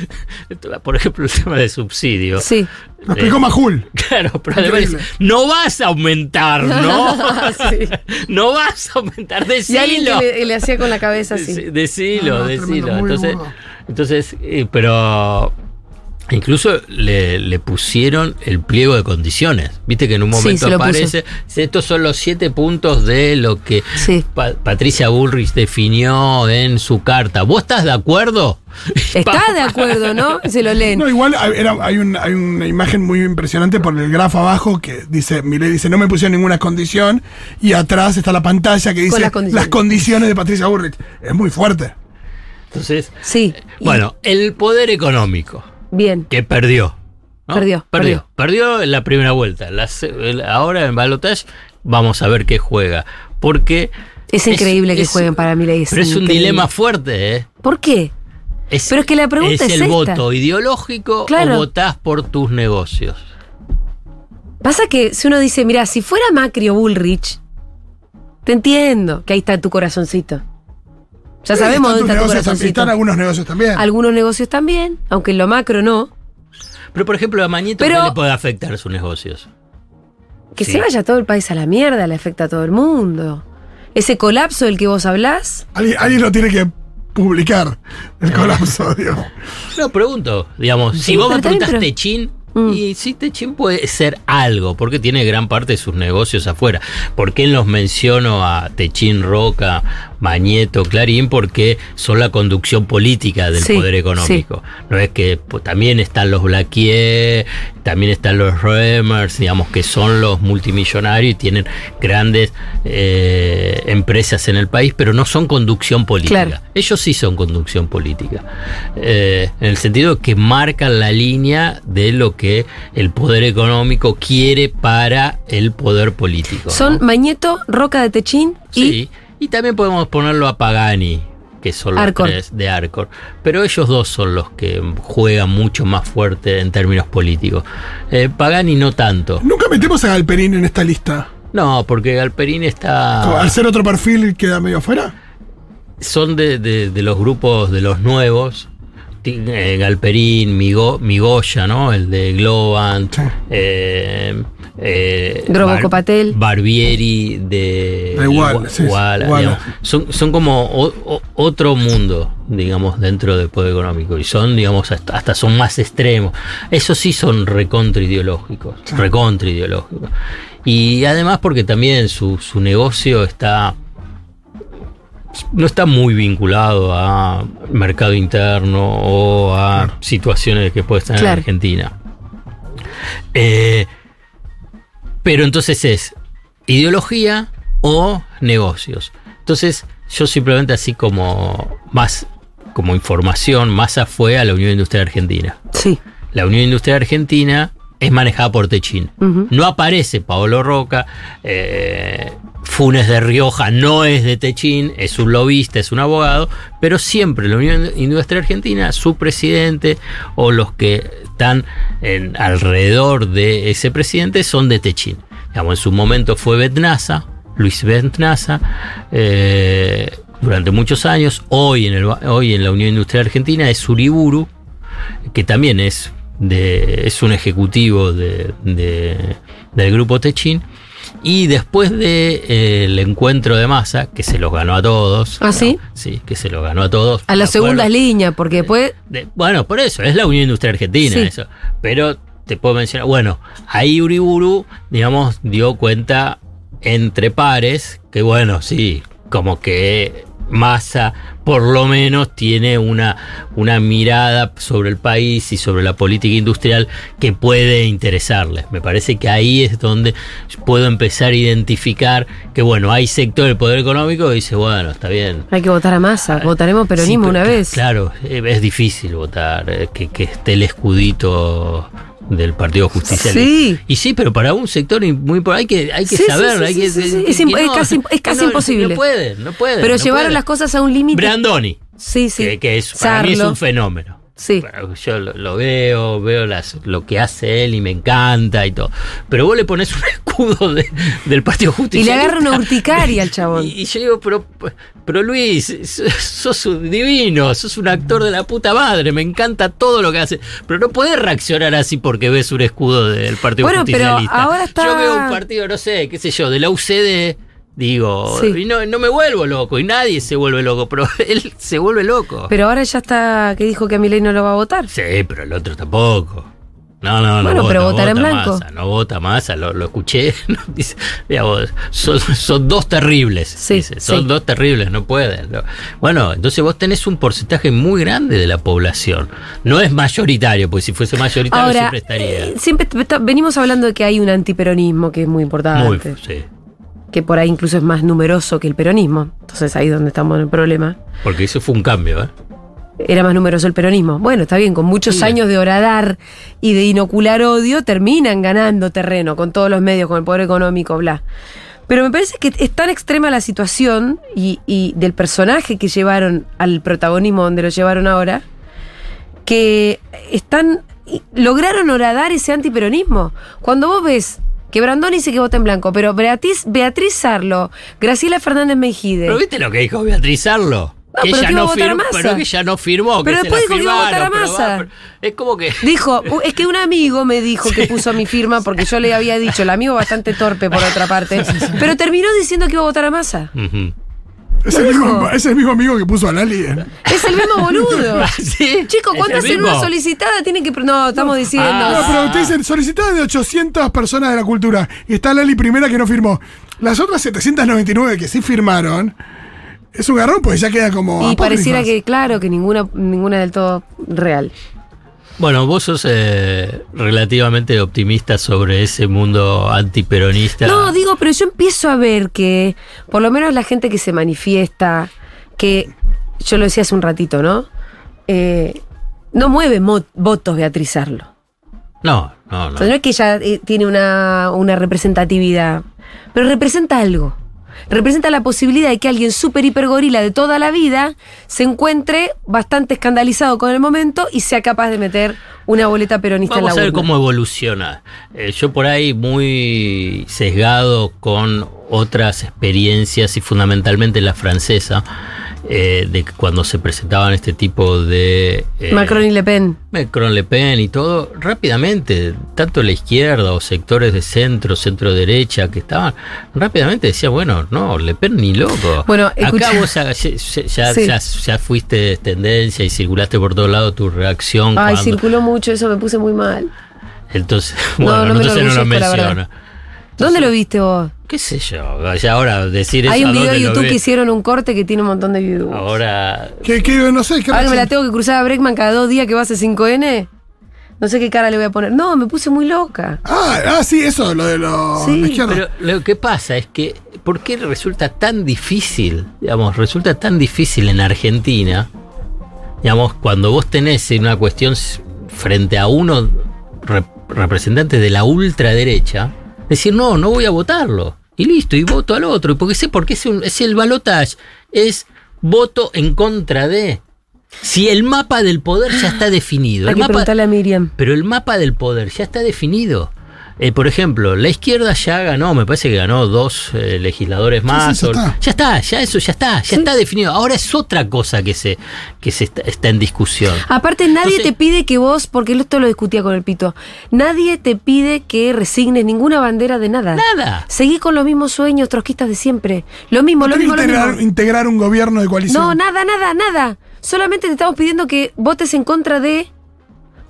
Por ejemplo, el tema de subsidio. Sí. Lo explicó Majul. Claro, pero además no vas a aumentar, ¿no? *laughs* Sí. *laughs* No vas a aumentar, Y alguien decilo. le, le hacía con la cabeza así. Deci- Decilo, No, no, decilo. entonces, entonces eh, pero incluso le, le pusieron el pliego de condiciones. Viste que en un Sí, momento se lo puso. aparece, estos son los siete puntos de lo que Sí. Pa- Patricia Bullrich definió en su carta. ¿Vos estás de acuerdo? *laughs* Está de acuerdo, ¿no? Se lo leen. No, igual hay, era- hay, un- hay una imagen muy impresionante por el grafo abajo que dice, Milei dice, no me pusieron ninguna condición, y atrás está la pantalla que dice las condiciones. las condiciones de Patricia Burrich. Es muy fuerte. Entonces, Sí. Y- bueno, el poder económico Bien. que perdió. ¿no? Perdió, perdió. Perdió en la primera vuelta. La ahora en Balotage vamos a ver qué juega. Porque. Es increíble que es- jueguen para mí. Pero es un dilema fuerte, ¿eh? ¿Por qué? Es, Pero es que la pregunta es el esta. voto ideológico Claro. o votás por tus negocios? Pasa que si uno dice, mira, si fuera Macri o Bullrich, te entiendo que ahí está tu corazoncito. Ya sabemos dónde está tu negocios. Están algunos negocios también. Algunos negocios también, aunque en lo macro no. Pero, por ejemplo, a Mañeto, Pero- ¿qué le puede afectar sus negocios? Que Sí. se vaya todo el país a la mierda, le afecta a todo el mundo. Ese colapso del que vos hablás, Alguien, alguien lo tiene que publicar, el colapso, *laughs* digo. No, pregunto, digamos, Sí, si vos me preguntás pero- Techín, Mm. y sí, Techín puede ser algo, porque tiene gran parte de sus negocios afuera. ¿Por qué los menciono a Techín, Roca, Mañeto, Clarín? Porque son la conducción política del Sí, poder económico. No es que pues, también están los Blaquier, también están los Remers, digamos, que son los multimillonarios y tienen grandes eh, empresas en el país, pero no son conducción política. Claro. Ellos sí son conducción política. Eh, en el sentido que marcan la línea de lo que el poder económico quiere para el poder político. son ¿no? Mañeto, Roca de Techín y Sí. Y también podemos ponerlo a Pagani, que son los Arcor. tres de Arcor. Pero ellos dos son los que juegan mucho más fuerte en términos políticos. Eh, Pagani no tanto. Nunca metemos a Galperín en esta lista. No, porque Galperín está. Al ser otro perfil queda medio afuera. son de, de- de los grupos de los nuevos. Eh, Galperín, Migo, Migoya, ¿no? El de Globant. Sí. eh, eh, Drobo Patel. Barbieri de, sí, Guala. digamos. Son, son como o- o- otro mundo, digamos, dentro del poder económico. Y son, digamos, hasta, hasta son más extremos. Esos sí son recontra ideológicos. Recontra ideológicos. Y además porque también su, su negocio está no está muy vinculado a mercado interno o a situaciones que puede estar en. Argentina. Eh, pero entonces es ideología o negocios. Entonces, yo simplemente así como más como información, Massa fue a la Unión Industrial Argentina. sí. La Unión Industrial Argentina es manejada por Techín. No aparece Paolo Roca, eh, Funes de Rioja no es de Techín, es un lobista, es un abogado, pero siempre la Unión Industrial Argentina, su presidente o los que están en- alrededor de ese presidente son de Techín. Digamos, en su momento fue Betnaza, Luis Betnaza, eh, durante muchos años. Hoy en, la Unión Industrial Argentina es Uriburu, que también es, un ejecutivo de, de- del grupo Techín. Y después del encuentro de masa, que se los ganó a todos. ¿Ah, sí? Sí, que se los ganó a todos. A las ¿de segundas líneas, porque después. De- bueno, por eso, es la Unión Industrial Argentina Sí. eso. Pero te puedo mencionar, bueno, ahí Uriburu, digamos, dio cuenta entre pares que, bueno, sí, como que Massa por lo menos tiene una, una mirada sobre el país y sobre la política industrial que puede interesarle. Me parece que ahí es donde puedo empezar a identificar que, bueno, hay sector del poder económico que dice, bueno, está bien, Hay que votar a masa. Votaremos peronismo Sí, pero una vez. Claro, es difícil votar, eh, que, que esté el escudito del Partido Justicialista. Sí. Y sí, pero para un sector muy hay que hay que Sí, saber, sí, hay que, que- Es que imp- es casi- es casi no, imposible. No pueden, no pueden. Pero no llevaron pueden. las cosas a un límite. Brandoni, Sí, sí. que, que es, para mí es un fenómeno. Sí. Yo lo, lo veo, veo las, lo que hace él y me encanta y todo. Pero vos le pones un *laughs* escudo de- del Partido Y Justicialista. le agarra una urticaria al *laughs* chabón. Y, y yo digo, pero, pero Luis, sos un divino, sos un actor de la puta madre, me encanta todo lo que hace. Pero no podés reaccionar así porque ves un escudo del Partido Bueno, pero Justicialista. ahora está- Yo veo un partido, no sé, qué sé yo, de la UCD. Digo, Sí. y no, no me vuelvo loco, y nadie se vuelve loco, pero *laughs* él se vuelve loco. Pero ahora ya está que dijo que a Milei no lo va a votar. Sí, pero el otro tampoco. No, no, no. Bueno, vota, pero votar en blanco. Massa, no vota Massa, lo, lo escuché. *laughs* no, dice, son, son dos terribles. Sí, dice, son sí. dos terribles, no pueden. no. Bueno, entonces vos tenés un porcentaje muy grande de la población. No es mayoritario, porque si fuese mayoritario Ahora, siempre estaría. eh, siempre venimos hablando de que hay un antiperonismo que es muy importante. muy, sí. Que por ahí incluso es más numeroso que el peronismo. Entonces ahí es donde estamos en el problema. Porque eso fue un cambio, ¿eh? Era más numeroso el peronismo. Bueno, está bien, con muchos Sí. años de horadar y de inocular odio, terminan ganando terreno con todos los medios, con el poder económico, bla. Pero me parece que es tan extrema la situación y, y del personaje que llevaron al protagonismo donde lo llevaron ahora, que están. lograron horadar ese antiperonismo. Cuando vos ves que Brandón dice que vota en blanco, pero Beatriz, Beatriz Sarlo, Graciela Fernández Mejide. Pero viste lo que dijo Beatriz Arlo. No, pero que iba a votar a firmó, Massa. pero que ya no firmó. Pero que después se dijo que iba a votar a pero Massa. pero es como que. *laughs* Dijo, "Uh, es que un amigo me dijo que puso mi firma porque yo le había dicho, el amigo bastante torpe por otra parte, *laughs* pero terminó diciendo que iba a votar a Massa. Ujú. Es el, mismo, es el mismo amigo que puso a Lali. en- Es el mismo boludo. *laughs* ¿Sí? Chicos, cuando ¿Es el hacen una mismo? solicitada tienen que... No, estamos diciendo... Ah. No, pero ustedes dicen solicitadas de 800 personas de la cultura. Y está Lali primera que no firmó. Las otras 799 que sí firmaron. Es un garrón, pues ya queda como. y pareciera que, claro, que ninguna, ninguna del todo real. Bueno, vos sos eh, relativamente optimista sobre ese mundo antiperonista. No, digo, pero yo empiezo a ver que, por lo menos la gente que se manifiesta, que yo lo decía hace un ratito, ¿no? Eh, no mueve votos Beatriz Arlo. no, no. no. O sea, no es que ella eh, tiene una, una representatividad, pero representa algo. Representa la posibilidad de que alguien súper hiper gorila de toda la vida se encuentre bastante escandalizado con el momento y sea capaz de meter una boleta peronista Vamos en a la ver urna. cómo evoluciona. Eh, yo por ahí muy sesgado con otras experiencias y fundamentalmente la francesa, eh, de cuando se presentaban este tipo de... eh, Macron y Le Pen. Macron, Le Pen y todo, rápidamente, tanto la izquierda o sectores de centro, centro derecha que estaban, rápidamente decían, bueno, no, Le Pen ni loco. Bueno, escucha- Acá vos ya, ya, ya- Sí. ya- ya fuiste tendencia y circulaste por todos lados tu reacción. Ay, cuando- circuló mucho, eso me puse muy mal. Entonces, *laughs* No, bueno, no entonces no lo menciona. ¿Dónde lo viste vos? ¿Qué sé yo? Ya ahora decir eso. Hay un ¿a video de YouTube que hicieron un corte que tiene un montón de views. Ahora. Que, que no sé, ¿qué Ahora me la tengo que cruzar a Breckman cada dos días que va a hacer 5N. No sé qué cara le voy a poner. No, me puse muy loca. Ah, ah, sí, eso, lo de lo, Sí. Pero lo que pasa es que, ¿por qué resulta tan difícil? Digamos, resulta tan difícil en Argentina, digamos, cuando vos tenés una cuestión frente a uno rep- representante de la ultraderecha, decir, no, no voy a votarlo. Y listo, y voto al otro. Y porque sé, porque es, un- es el balotage, es voto en contra de. Si el mapa del poder ya está definido. Hay el que mapa, preguntarle a Miriam. pero el mapa del poder ya está definido. Eh, por ejemplo, la izquierda ya ganó, me parece que ganó dos eh, legisladores más. sí, ya o- está. ya está, ya eso ya está, ya está definido. Ahora es otra cosa que se, que se está, está en discusión. Aparte, nadie Entonces- te pide que vos, porque esto lo discutía con el pito, nadie te pide que resignes ninguna bandera de nada. Nada. Seguí con los mismos sueños trotskistas de siempre. Lo mismo, No lo mismo, lo integrar, mismo. integrar un gobierno de coalición. No, nada, nada, nada. Solamente te estamos pidiendo que votes en contra de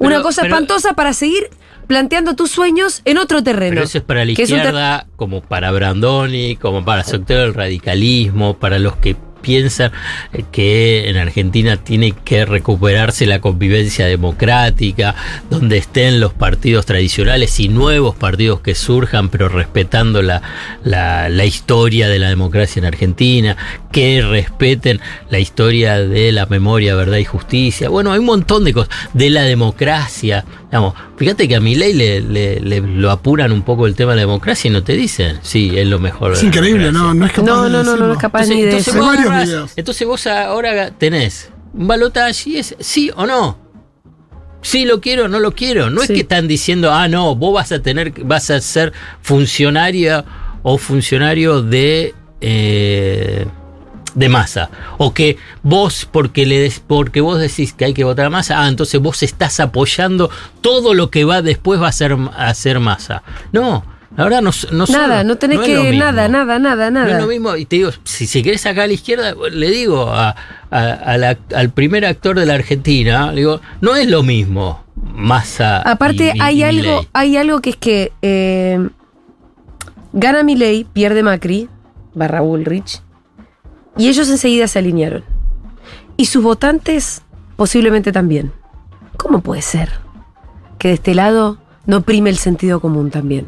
una Pero- cosa pero- espantosa para seguir planteando tus sueños en otro terreno. Pero eso es para la izquierda, como para Brandoni, como para el sector del radicalismo, para los que piensan eh, que en Argentina tiene que recuperarse la convivencia democrática, donde estén los partidos tradicionales y nuevos partidos que surjan, pero respetando la, la, la historia de la democracia en Argentina, que respeten la historia de la memoria, verdad y justicia. Bueno, hay un montón de cosas, de la democracia. Digamos, fíjate que a mi ley le, le- le- lo apuran un poco el tema de la democracia y no te dicen, sí, es lo mejor. Es increíble, no, no es capaz No, de no, no, no, no es capaz Entonces, ni de entonces eso. Videos. entonces vos ahora tenés un balotaje y es sí o no. Sí, lo quiero, no lo quiero. No Sí. es que están diciendo, ah, no, vos vas a tener, vas a ser funcionaria o funcionario de eh, de masa. O que vos, porque le des- porque vos decís que hay que votar a masa, ah, entonces vos estás apoyando todo lo que va después va a ser a ser masa. No, verdad no, no Nada, no tenés que. mismo. Nada, nada, nada, No es nada. lo mismo, y te digo, si se querés sacar a la izquierda, le digo a- a- a la- al primer actor de la Argentina, le digo, no es lo mismo Massa. Aparte, y- hay y algo, hay algo que es que eh, gana Milei, pierde Macri, barra Bullrich, y ellos enseguida se alinearon. Y sus votantes posiblemente también. ¿Cómo puede ser que de este lado no prime el sentido común también?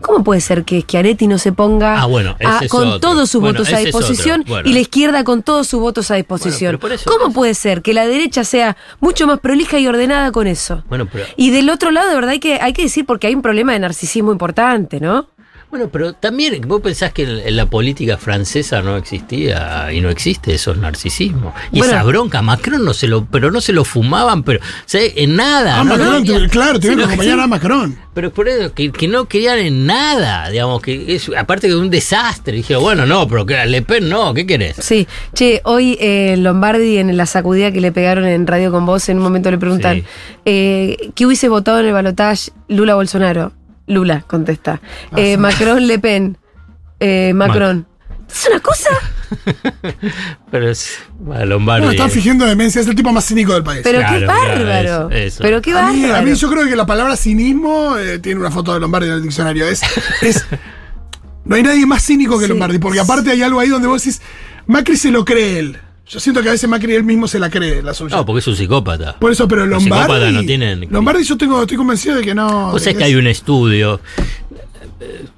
¿Cómo puede ser que Schiaretti no se ponga Ah, bueno, a- con todos sus Bueno, votos a disposición Bueno. y la izquierda con todos sus votos a disposición? ¿Cómo puede ser que la derecha sea mucho más prolija y ordenada con eso? Bueno, pero, Y del otro lado, de verdad, hay que, hay que decir porque hay un problema de narcisismo importante, ¿no? Bueno, pero también vos pensás que en, la política francesa no existía y no existe eso es narcisismo. Y Bueno. esa bronca, Macron no se lo, pero no se lo fumaban, pero en nada. Ah, no, Macron, no, claro, tuvieron que acompañar a Macron. Pero por eso, que, que no querían en nada, digamos, que es, aparte que un desastre. Dije, bueno, no, pero que Le Pen no, ¿qué querés? Sí. Che, hoy eh, Lombardi en la sacudida que le pegaron en Radio con Vos, en un momento le preguntan, Sí. eh, ¿qué hubiese votado en el balotaje Lula Bolsonaro? Lula, contesta. Eh, sí. Macron Le Pen. Eh, Macron. ¿Es una cosa? *laughs* Pero es a Lombardi. No, están fingiendo demencia, es el tipo más cínico del país. Pero qué claro, bárbaro. eso, eso. Pero qué a, mí, bárbaro. a mí yo creo que la palabra cinismo eh, tiene una foto de Lombardi en el diccionario. Es, *laughs* es, no hay nadie más cínico que Sí. Lombardi, porque aparte hay algo ahí donde vos decís, Macri se lo cree él. Yo siento que a veces Macri él mismo se la cree, la suya. No, porque es un psicópata. Por eso, pero Los Lombardi. psicópatas no tienen- Lombardi yo tengo, estoy convencido de que no. Vos de sabés que hay un estudio.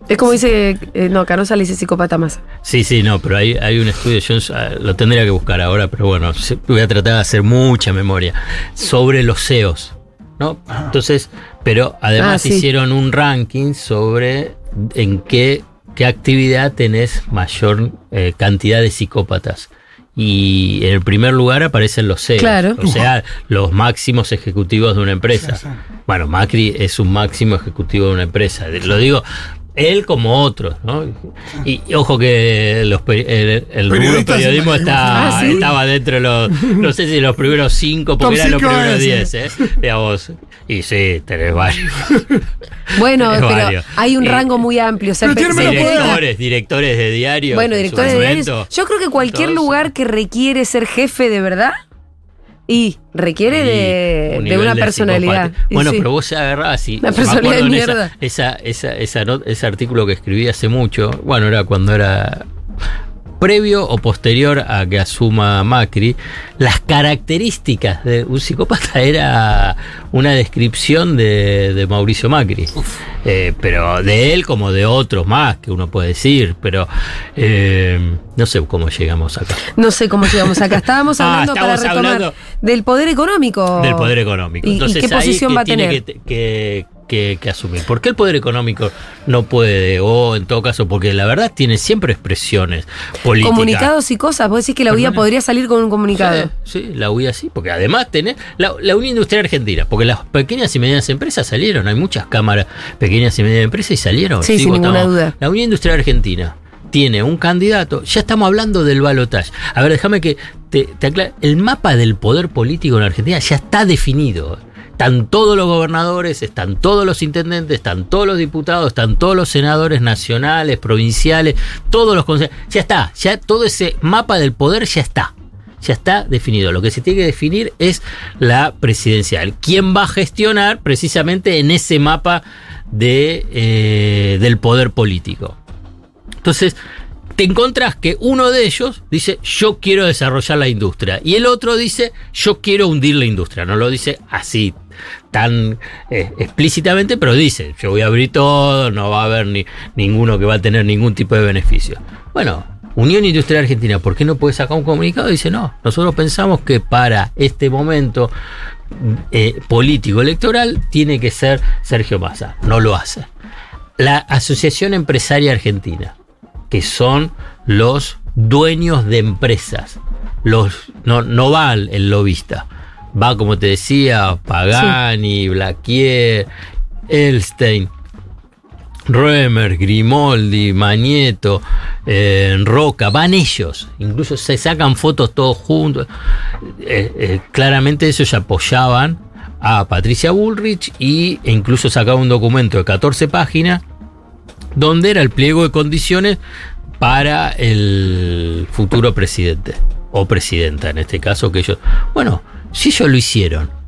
Es como dice, eh, no, Canosa le dice psicópata más. Sí, sí, no, pero hay, hay un estudio, yo ah, lo tendría que buscar ahora, pero bueno, voy a tratar de hacer mucha memoria sobre los CEOs, ¿no? Entonces, pero además Ah, sí. hicieron un ranking sobre en qué, qué actividad tenés mayor eh, cantidad de psicópatas. Y en el primer lugar aparecen los CEOs, Claro. o sea, los máximos ejecutivos de una empresa. Sí, sí. Bueno, Macri es un máximo ejecutivo de una empresa. Lo digo, él como otros, ¿no? Y, y ojo que los peri- el, el rubro periodismo está, Ah, ¿sí? estaba dentro de los, no sé si los primeros cinco, porque eran los primeros diez. ¿eh? Digamos, y sí, tenés varios. Bueno, pero varios. hay un Eh, rango muy amplio. o sea, directores, directores de diario. Bueno, directores de diarios. momento. Yo creo que cualquier Todos, lugar que requiere ser jefe de verdad y requiere de, un de nivel una de personalidad. Bueno, sí. pero vos se agarrabas y. Una personalidad de esa- mierda. Esa, esa, esa not- ese artículo que escribí hace mucho. Bueno, era cuando era. Previo o posterior a que asuma Macri, las características de un psicópata *laughs* era una descripción de, de Mauricio Macri. Eh, pero de él como de otros más que uno puede decir. Pero eh, no sé cómo llegamos acá. No sé cómo llegamos acá. *laughs* Estábamos Ah, hablando para retomar hablando- del poder económico. del poder económico. ¿Y- y Entonces, qué ahí posición que va a tiene tener? Que, que- que- que asumir. ¿Por qué el poder económico no puede? O en todo caso, porque la verdad tiene siempre expresiones políticas. Comunicados y cosas. Vos decís que la UIA podría salir con un comunicado. Sí, sí, la UIA sí, porque además tenés la, la Unión Industrial Argentina, porque las pequeñas y medianas empresas salieron, hay muchas cámaras pequeñas y medianas empresas y salieron. Sí, sin ninguna duda. La Unión Industrial Argentina tiene un candidato, ya estamos hablando del balotaje. A ver, déjame que te, te aclare. El mapa del poder político en Argentina ya está definido. Están todos los gobernadores, están todos los intendentes, están todos los diputados, están todos los senadores nacionales, provinciales, todos los consejos. Ya está, ya todo ese mapa del poder ya está. Ya está definido. Lo que se tiene que definir es la presidencial. ¿Quién va a gestionar precisamente en ese mapa de, eh, del poder político? Entonces, te encontrás que uno de ellos dice, yo quiero desarrollar la industria. Y el otro dice, yo quiero hundir la industria. No lo dice así tan eh, explícitamente, pero dice, yo voy a abrir todo, no va a haber ni, ninguno que va a tener ningún tipo de beneficio. Bueno, Unión Industrial Argentina, ¿por qué no puede sacar un comunicado? Dice, no, nosotros pensamos que para este momento eh, político electoral tiene que ser Sergio Massa. No lo hace. La Asociación Empresaria Argentina, que son los dueños de empresas, los, no, no va el lobista, va, como te decía, Pagani, Blaquier, Elstein, Römer, Grimoldi, Magneto, eh, Roca, van ellos, incluso se sacan fotos todos juntos. Eh, eh, claramente ellos apoyaban a Patricia Bullrich y, e incluso sacaban un documento de 14 páginas donde era el pliego de condiciones para el futuro presidente o presidenta en este caso que ellos, bueno, si ellos lo hicieron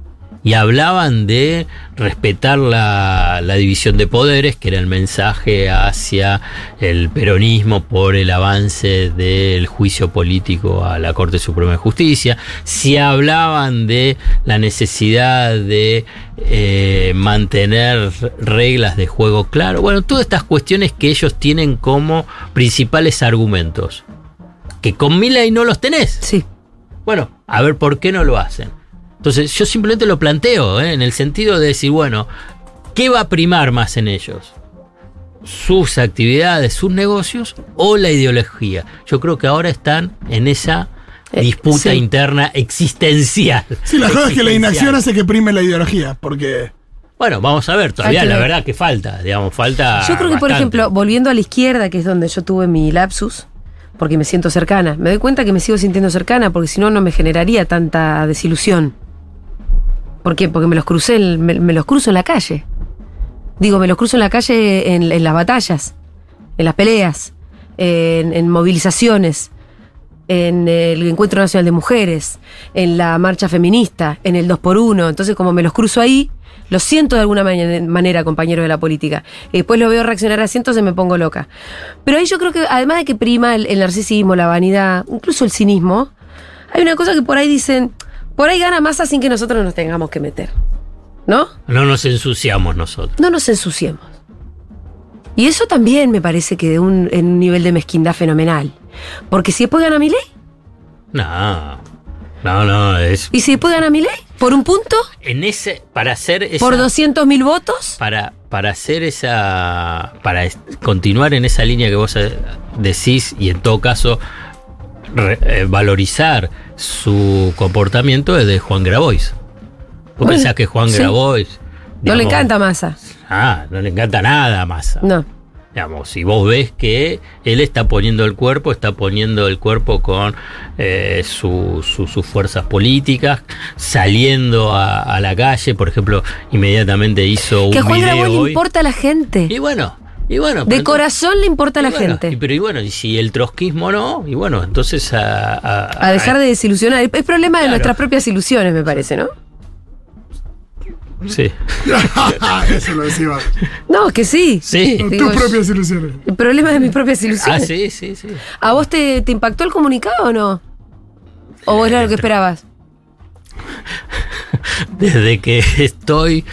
y hablaban de respetar la, la, división de poderes, que era el mensaje hacia el peronismo por el avance del juicio político a la Corte Suprema de Justicia, si hablaban de la necesidad de eh, mantener reglas de juego claro, bueno, todas estas cuestiones que ellos tienen como principales argumentos, que con Milei no los tenés. Sí. Bueno, a ver por qué no lo hacen. Entonces yo simplemente lo planteo, ¿eh? en el sentido de decir, bueno, ¿qué va a primar más en ellos? ¿Sus actividades, sus negocios o la ideología? Yo creo que ahora están en esa disputa sí. interna existencial. Sí, la cosa es que la inacción hace que prime la ideología, porque... Bueno, vamos a ver, todavía la ver. verdad que falta, digamos, falta. Yo creo que, por ejemplo, volviendo a la izquierda, que es donde yo tuve mi lapsus, porque me siento cercana, me doy cuenta que me sigo sintiendo cercana, porque si no, no me generaría tanta desilusión. ¿Por qué? Porque me los crucé, me los cruzo en la calle. Digo, me los cruzo en la calle en, en las batallas, en las peleas, en, en movilizaciones, en el Encuentro Nacional de Mujeres, en la marcha feminista, en el 2x1. Entonces, como me los cruzo ahí, los siento de alguna manera, compañeros de la política. Y después los veo reaccionar así, entonces me pongo loca. Pero ahí yo creo que, además de que prima el, el narcisismo, la vanidad, incluso el cinismo, hay una cosa que por ahí dicen, por ahí gana masa sin que nosotros nos tengamos que meter. ¿No? No nos ensuciamos nosotros. no nos ensuciemos. Y eso también me parece que de un, en un nivel de mezquindad fenomenal. Porque si después gana mi ley, No. No, no, es. y si después gana mi ley, por un punto, En ese. Para hacer esa. por 200 mil votos, para, para hacer esa. Para continuar en esa línea que vos eh, decís y en todo caso re- eh, valorizar su comportamiento es de Juan Grabois. ¿Vos Bueno, pensás que Juan sí. Grabois. no le encanta masa. Ah, no le encanta nada más. No. Digamos, si vos ves que él está poniendo el cuerpo, está poniendo el cuerpo con eh, su- su- sus fuerzas políticas, saliendo a, a la calle, por ejemplo, inmediatamente hizo Que un Juan video le importa a la gente. Y bueno, y bueno. De corazón le importa a la bueno, gente. y pero y bueno, y si el trotskismo no, y bueno, entonces a, a- A dejar de desilusionar. Es problema de Claro. nuestras propias ilusiones, me parece, ¿no? Sí, *laughs* Eso lo decía. No, que sí. sí. Digo, Tus propias ilusiones. El problema es de mis propias Ah, ilusiones. sí, sí, sí. ¿A vos te, te impactó el comunicado o no? ¿O vos era lo que esperabas? *laughs* desde que estoy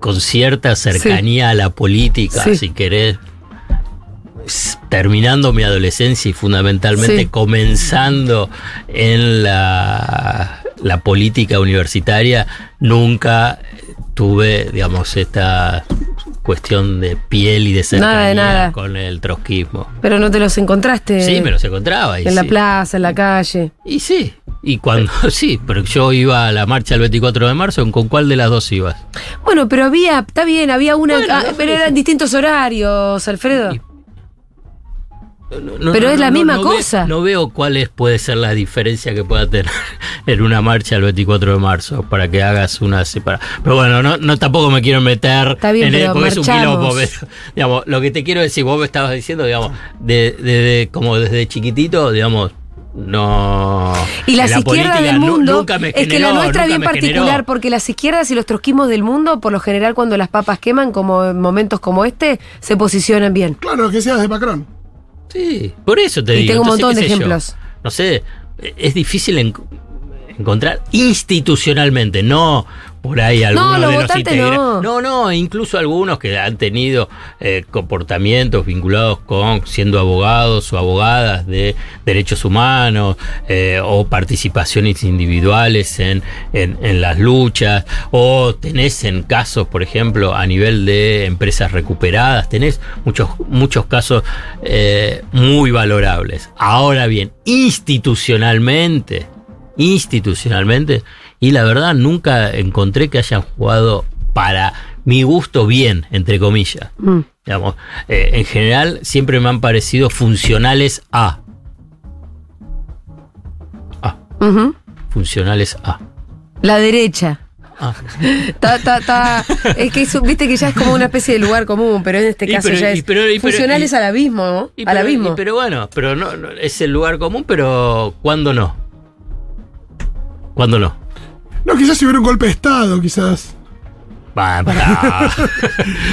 con cierta cercanía a la política, Sí. si querés, terminando mi adolescencia y fundamentalmente Sí. comenzando en la, la política universitaria, nunca tuve, digamos, esta cuestión de piel y de cercanía Nada de nada. con el trotskismo. Pero no te los encontraste Sí, me los encontraba. y en la plaza, en la calle. Y sí, y cuando, *laughs* sí, pero yo iba a la marcha el 24 de marzo, ¿con cuál de las dos ibas? Bueno, pero había, está bien, había una, Bueno, ah, pero eran distintos horarios, Alfredo. Y- No, Pero es la misma ve- cosa. no veo cuál es, puede ser la diferencia que pueda tener *laughs* en una marcha el 24 de marzo para que hagas una separación. Pero bueno, no, no tampoco me quiero meter Está bien, en el- porque es un marchamos. quilombo. pero, *laughs* digamos, lo que te quiero decir, vos me estabas diciendo, digamos, de, de- de- como desde chiquitito, digamos, no. Y las la izquierdas del mundo, nunca me es que la generó, nuestra es bien particular, generó. porque las izquierdas y los trotskismos del mundo, por lo general cuando las papas queman, como en momentos como este, se posicionan bien. Claro, que seas de Macron. Sí, por eso te Y digo. tengo un montón de sé yo, ejemplos. no sé, es difícil en- encontrar institucionalmente, no por ahí algunos los de los no. no, no, incluso algunos que han tenido eh, comportamientos vinculados con siendo abogados o abogadas de derechos humanos eh, o participaciones individuales en, en- en las luchas o tenés en casos, por ejemplo, a nivel de empresas recuperadas, tenés muchos, muchos casos eh, muy valorables. Ahora bien, institucionalmente, institucionalmente, y la verdad nunca encontré que hayan jugado para mi gusto bien, entre comillas. Mm. Digamos, eh, en general siempre me han parecido funcionales a. A. Funcionales a. La derecha. Ah. *laughs* Ta, ta, ta. Es que eso, viste que ya es como una especie de lugar común, pero en este caso pero- ya es pero- pero- funcionales al abismo, ¿no? Al abismo. pero bueno, pero no, no, es el lugar común, pero ¿cuándo no? ¿Cuándo no? No, quizás si hubiera un golpe de Estado, quizás. *laughs*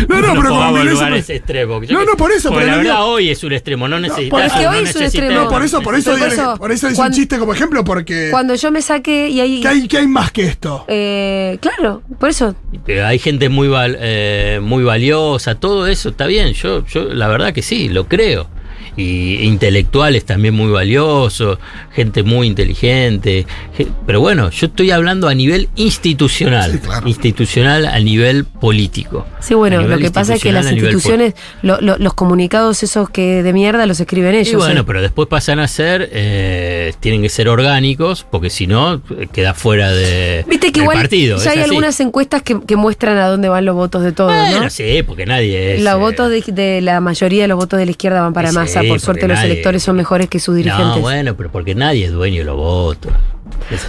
No, no, pero como lugares extremos. Yo No, no, por eso, Porque pero la no verdad digo- hoy es un extremo, no necesitas. por eso- Es que hoy es un extremo. No, por eso, por eso, por eso, por eso hice un chiste como ejemplo, porque. Cuando yo me saqué y ahí. ¿qué hay, qué hay más que esto? eh, claro, por eso. Pero hay gente muy val- eh, muy valiosa, todo eso está bien. Yo, yo la verdad que sí, lo creo. Y intelectuales también muy valiosos, gente muy inteligente. ge- Pero bueno, yo estoy hablando a nivel institucional, Sí, claro. institucional a nivel político. Sí, bueno, lo que pasa es que las instituciones, lo- lo- los comunicados esos que de mierda los escriben ellos. Y bueno, ¿eh? pero después pasan a ser, eh, tienen que ser orgánicos, porque si no, queda fuera de, Viste que del igual partido. ya hay así. algunas encuestas que, que muestran a dónde van los votos de todos, Bueno, ¿no? sí, porque nadie es. Los eh, votos de, de la mayoría de los votos de la izquierda van para Sí. Por suerte los nadie- electores son mejores que sus dirigentes. No, bueno, pero porque nadie es dueño de los votos.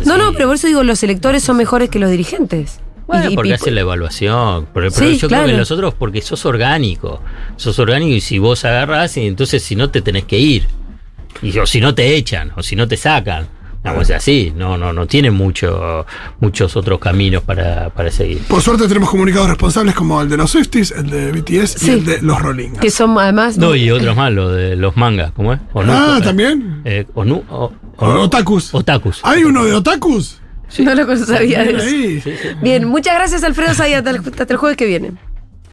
No, no, pero por eso digo, los electores son mejores que los dirigentes. Bueno, Y- porque y- hacen la evaluación. Pero, Sí, yo claro. creo que los otros, porque sos orgánico. Sos orgánico y si vos agarrás, y entonces si no te tenés que ir. Y, o si no te echan, o si no te sacan. Vamos así, no, no, no tienen mucho, muchos otros caminos para, para seguir. Por suerte tenemos comunicados responsables como el de los Swifties, el de BTS Sí. y el de los Rolling. que son además. No, y otros más, lo de los mangas, ¿cómo es? Onu- Ah, también. eh, onu- o- onu- otakus. Otakus. ¿Hay uno de Otakus? No lo sabía Bien. Sí, sí. Bien, muchas gracias Alfredo el hasta el jueves que viene.